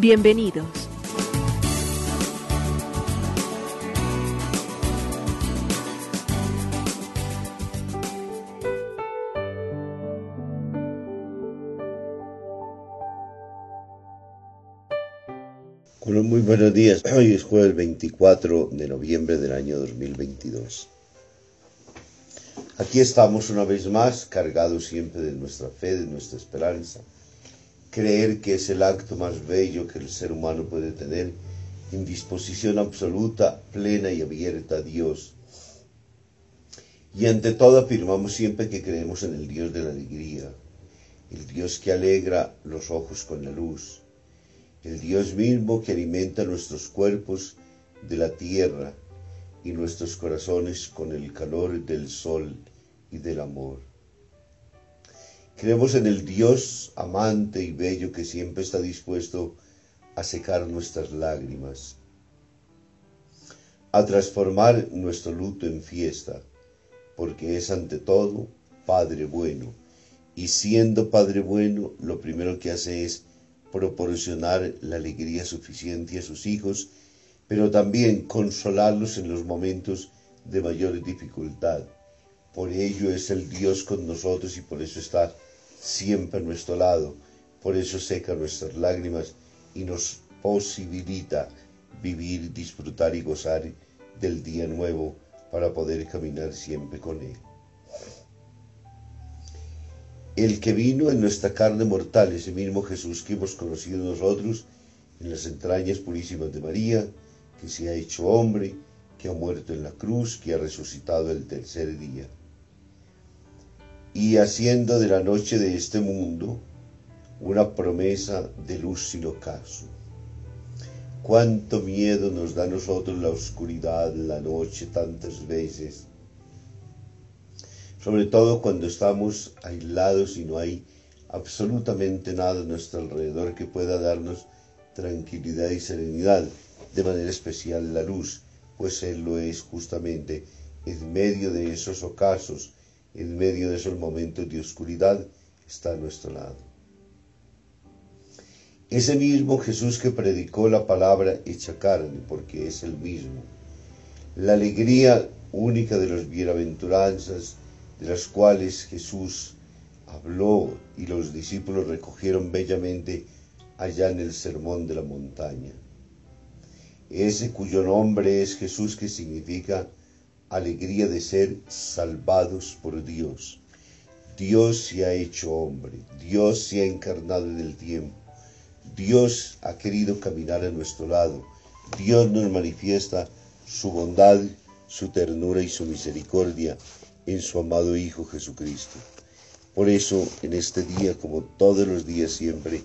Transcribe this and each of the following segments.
Bienvenidos. Bueno, muy buenos días. Hoy es jueves 24 de noviembre del año 2022. Aquí estamos una vez más, cargados siempre de nuestra fe, de nuestra esperanza. Creer que es el acto más bello que el ser humano puede tener, en disposición absoluta, plena y abierta a Dios. Y ante todo afirmamos siempre que creemos en el Dios de la alegría, el Dios que alegra los ojos con la luz, el Dios mismo que alimenta nuestros cuerpos de la tierra y nuestros corazones con el calor del sol y del amor. Creemos en el Dios amante y bello que siempre está dispuesto a secar nuestras lágrimas, a transformar nuestro luto en fiesta, porque es ante todo Padre bueno, y siendo Padre bueno, lo primero que hace es proporcionar la alegría suficiente a sus hijos, pero también consolarlos en los momentos de mayor dificultad. Por ello es el Dios con nosotros y por eso está siempre a nuestro lado. Por eso seca nuestras lágrimas y nos posibilita vivir, disfrutar y gozar del día nuevo para poder caminar siempre con Él. El que vino en nuestra carne mortal, ese mismo Jesús que hemos conocido nosotros en las entrañas purísimas de María, que se ha hecho hombre, que ha muerto en la cruz, que ha resucitado el tercer día. Y haciendo de la noche de este mundo una promesa de luz sin ocaso. Cuánto miedo nos da a nosotros la oscuridad, la noche tantas veces. Sobre todo cuando estamos aislados y no hay absolutamente nada a nuestro alrededor que pueda darnos tranquilidad y serenidad, de manera especial la luz, pues Él lo es justamente en medio de esos ocasos, en medio de esos momentos de oscuridad, está a nuestro lado. Ese mismo Jesús que predicó la palabra hecha carne, porque es el mismo. La alegría única de los bienaventuranzas, de las cuales Jesús habló y los discípulos recogieron bellamente allá en el sermón de la montaña. Ese cuyo nombre es Jesús que significa alegría de ser salvados por Dios. Dios se ha hecho hombre, Dios se ha encarnado en el tiempo, Dios ha querido caminar a nuestro lado, Dios nos manifiesta su bondad, su ternura y su misericordia en su amado Hijo Jesucristo. Por eso, en este día, como todos los días siempre,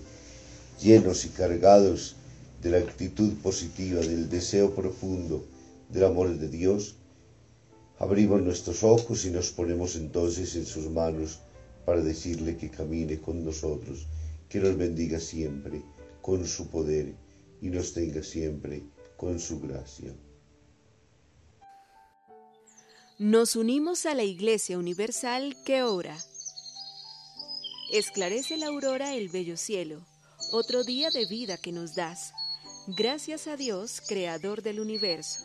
llenos y cargados de la actitud positiva, del deseo profundo del amor de Dios, abrimos nuestros ojos y nos ponemos entonces en sus manos para decirle que camine con nosotros, que nos bendiga siempre con su poder y nos tenga siempre con su gracia. Nos unimos a la Iglesia Universal que ora. Esclarece la aurora el bello cielo, otro día de vida que nos das. Gracias a Dios, Creador del universo,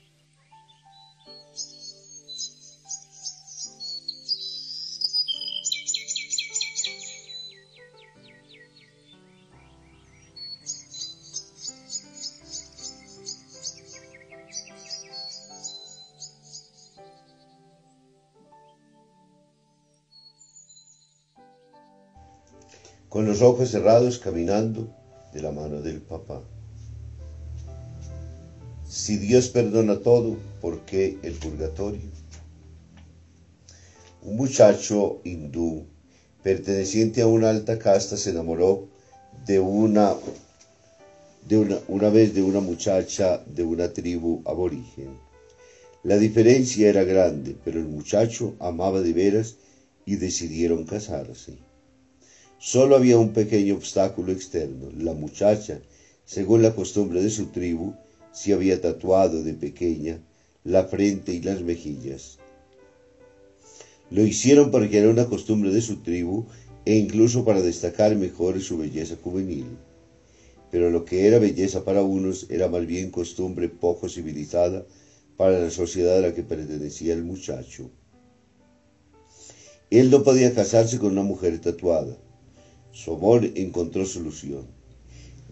Con los ojos cerrados caminando de la mano del papá. Si Dios perdona todo, ¿por qué el purgatorio? Un muchacho hindú perteneciente a una alta casta se enamoró de una, de una, una vez de una muchacha de una tribu aborigen. La diferencia era grande, pero el muchacho amaba de veras y decidieron casarse. Solo había un pequeño obstáculo externo. La muchacha, según la costumbre de su tribu, se había tatuado de pequeña la frente y las mejillas. Lo hicieron porque era una costumbre de su tribu e incluso para destacar mejor su belleza juvenil. Pero lo que era belleza para unos era más bien costumbre poco civilizada para la sociedad a la que pertenecía el muchacho. Él no podía casarse con una mujer tatuada su amor encontró solución.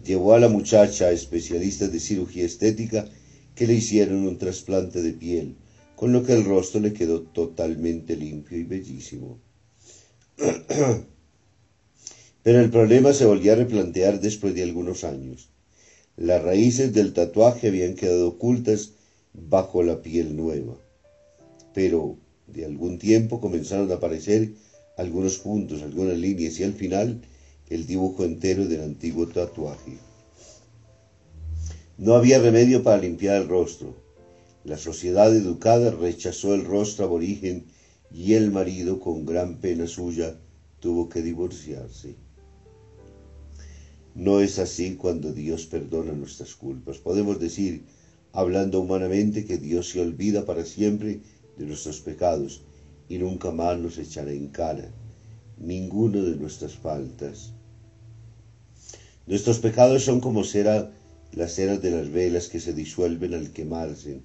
Llevó a la muchacha a especialistas de cirugía estética que le hicieron un trasplante de piel, con lo que el rostro le quedó totalmente limpio y bellísimo. Pero el problema se volvió a replantear después de algunos años. Las raíces del tatuaje habían quedado ocultas bajo la piel nueva. Pero de algún tiempo comenzaron a aparecer algunos puntos, algunas líneas y al final el dibujo entero del antiguo tatuaje. No había remedio para limpiar el rostro. La sociedad educada rechazó el rostro aborigen y el marido, con gran pena suya, tuvo que divorciarse. No es así cuando Dios perdona nuestras culpas. Podemos decir, hablando humanamente, que Dios se olvida para siempre de nuestros pecados y nunca más nos echará en cara ninguno de nuestras faltas. Nuestros pecados son como cera, las ceras de las velas que se disuelven al quemarse,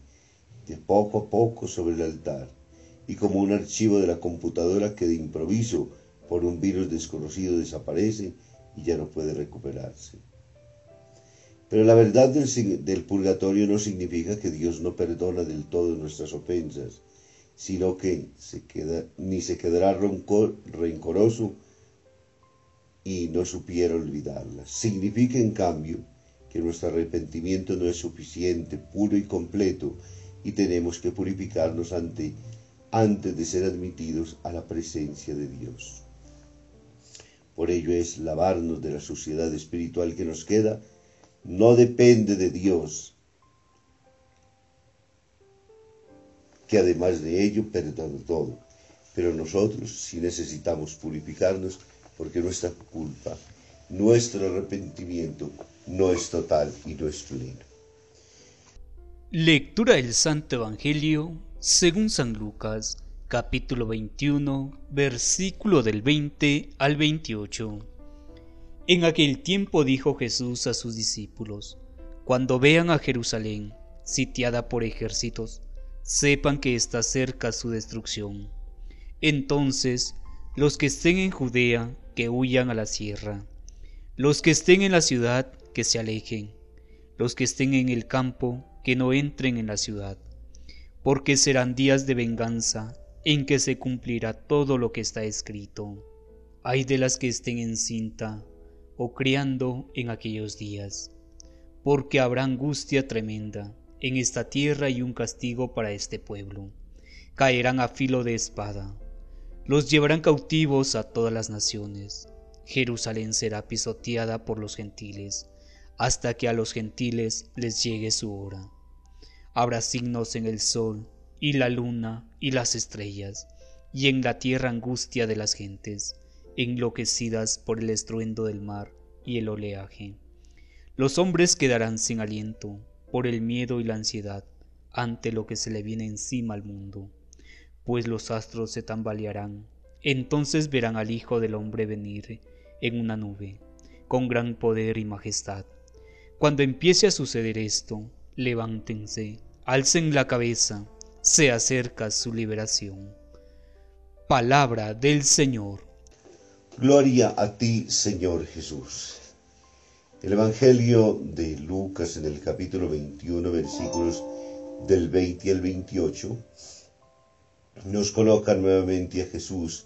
de poco a poco sobre el altar, y como un archivo de la computadora que de improviso por un virus desconocido desaparece y ya no puede recuperarse. Pero la verdad del, purgatorio no significa que Dios no perdona del todo nuestras ofensas, sino que se queda, ni se quedará rencoroso y no supiera olvidarlas. Significa, en cambio, que nuestro arrepentimiento no es suficiente, puro y completo, y tenemos que purificarnos ante, antes de ser admitidos a la presencia de Dios. Por ello es lavarnos de la suciedad espiritual que nos queda, no depende de Dios, además de ello perdona todo. Pero nosotros, si necesitamos purificarnos, porque nuestra culpa, nuestro arrepentimiento no es total y no es pleno. Lectura del Santo Evangelio según San Lucas, capítulo 21, versículo del 20 al 28. En aquel tiempo dijo Jesús a sus discípulos, Cuando vean a Jerusalén sitiada por ejércitos, sepan que está cerca su destrucción. Entonces, los que estén en Judea que huyan a la sierra. Los que estén en la ciudad, que se alejen. Los que estén en el campo, que no entren en la ciudad. Porque serán días de venganza, en que se cumplirá todo lo que está escrito. Hay de las que estén en cinta o criando en aquellos días, porque habrá angustia tremenda en esta tierra y un castigo para este pueblo. Caerán a filo de espada los llevarán cautivos a todas las naciones. Jerusalén será pisoteada por los gentiles, hasta que a los gentiles les llegue su hora. Habrá signos en el sol, y la luna, y las estrellas, y en la tierra angustia de las gentes, enloquecidas por el estruendo del mar y el oleaje. Los hombres quedarán sin aliento por el miedo y la ansiedad ante lo que se le viene encima al mundo pues los astros se tambalearán. Entonces verán al Hijo del Hombre venir en una nube, con gran poder y majestad. Cuando empiece a suceder esto, levántense, alcen la cabeza, se acerca su liberación. Palabra del Señor. Gloria a ti, Señor Jesús. El Evangelio de Lucas en el capítulo 21, versículos del 20 al 28, nos coloca nuevamente a Jesús,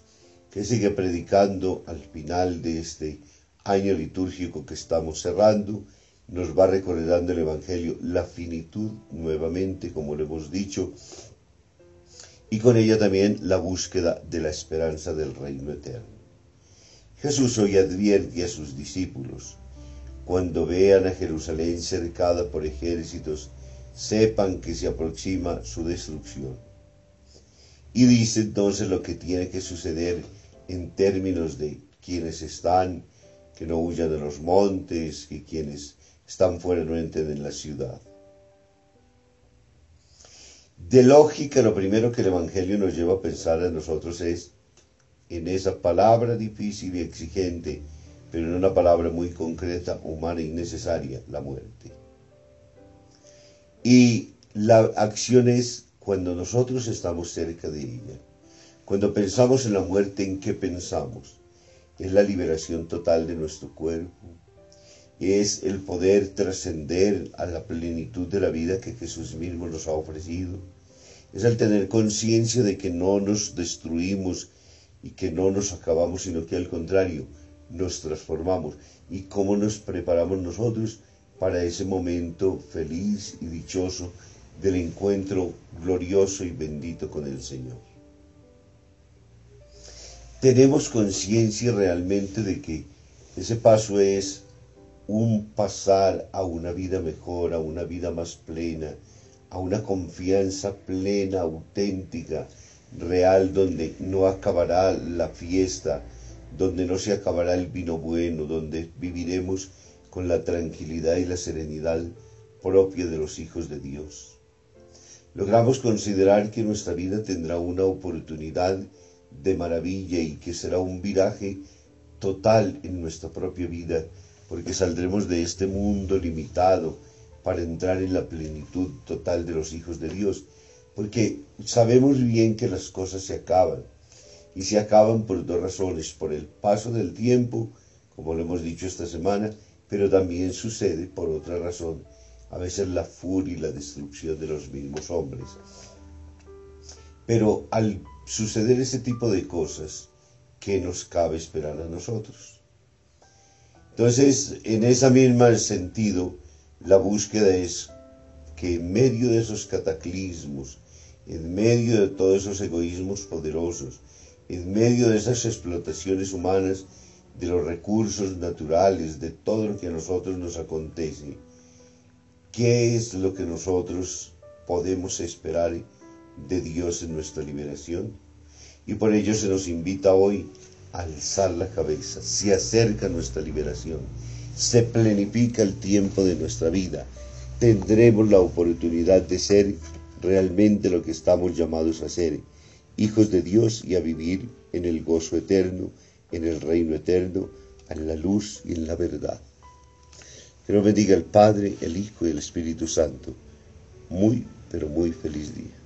que sigue predicando al final de este año litúrgico que estamos cerrando, nos va recordando el Evangelio la finitud nuevamente, como lo hemos dicho, y con ella también la búsqueda de la esperanza del reino eterno. Jesús hoy advierte a sus discípulos, cuando vean a Jerusalén cercada por ejércitos, sepan que se aproxima su destrucción. Y dice entonces lo que tiene que suceder en términos de quienes están, que no huyan de los montes, que quienes están fuera no entren en la ciudad. De lógica, lo primero que el Evangelio nos lleva a pensar a nosotros es en esa palabra difícil y exigente, pero en una palabra muy concreta, humana y necesaria, la muerte. Y la acción es cuando nosotros estamos cerca de ella. Cuando pensamos en la muerte, ¿en qué pensamos? Es la liberación total de nuestro cuerpo, es el poder trascender a la plenitud de la vida que Jesús mismo nos ha ofrecido, es el tener conciencia de que no nos destruimos y que no nos acabamos, sino que al contrario, nos transformamos y cómo nos preparamos nosotros para ese momento feliz y dichoso del encuentro glorioso y bendito con el Señor. Tenemos conciencia realmente de que ese paso es un pasar a una vida mejor, a una vida más plena, a una confianza plena, auténtica, real, donde no acabará la fiesta, donde no se acabará el vino bueno, donde viviremos con la tranquilidad y la serenidad propia de los hijos de Dios. Logramos considerar que nuestra vida tendrá una oportunidad de maravilla y que será un viraje total en nuestra propia vida porque saldremos de este mundo limitado para entrar en la plenitud total de los hijos de Dios, porque sabemos bien que las cosas se acaban, y se acaban por dos razones, por el paso del tiempo, como lo hemos dicho esta semana, pero también sucede por otra razón, a veces la furia y la destrucción de los mismos hombres. Pero al suceder ese tipo de cosas, ¿qué nos cabe esperar a nosotros? Entonces, en ese mismo sentido, la búsqueda es que en medio de esos cataclismos, en medio de todos esos egoísmos poderosos, en medio de esas explotaciones humanas de los recursos naturales, de todo lo que a nosotros nos acontece, ¿qué es lo que nosotros podemos esperar de Dios en nuestra liberación? Y por ello se nos invita hoy alzar la cabeza, se acerca nuestra liberación, se planifica el tiempo de nuestra vida, tendremos la oportunidad de ser realmente lo que estamos llamados a ser, hijos de Dios y a vivir en el gozo eterno, en el reino eterno, en la luz y en la verdad. Que nos bendiga el Padre, el Hijo y el Espíritu Santo. Muy, pero muy feliz día.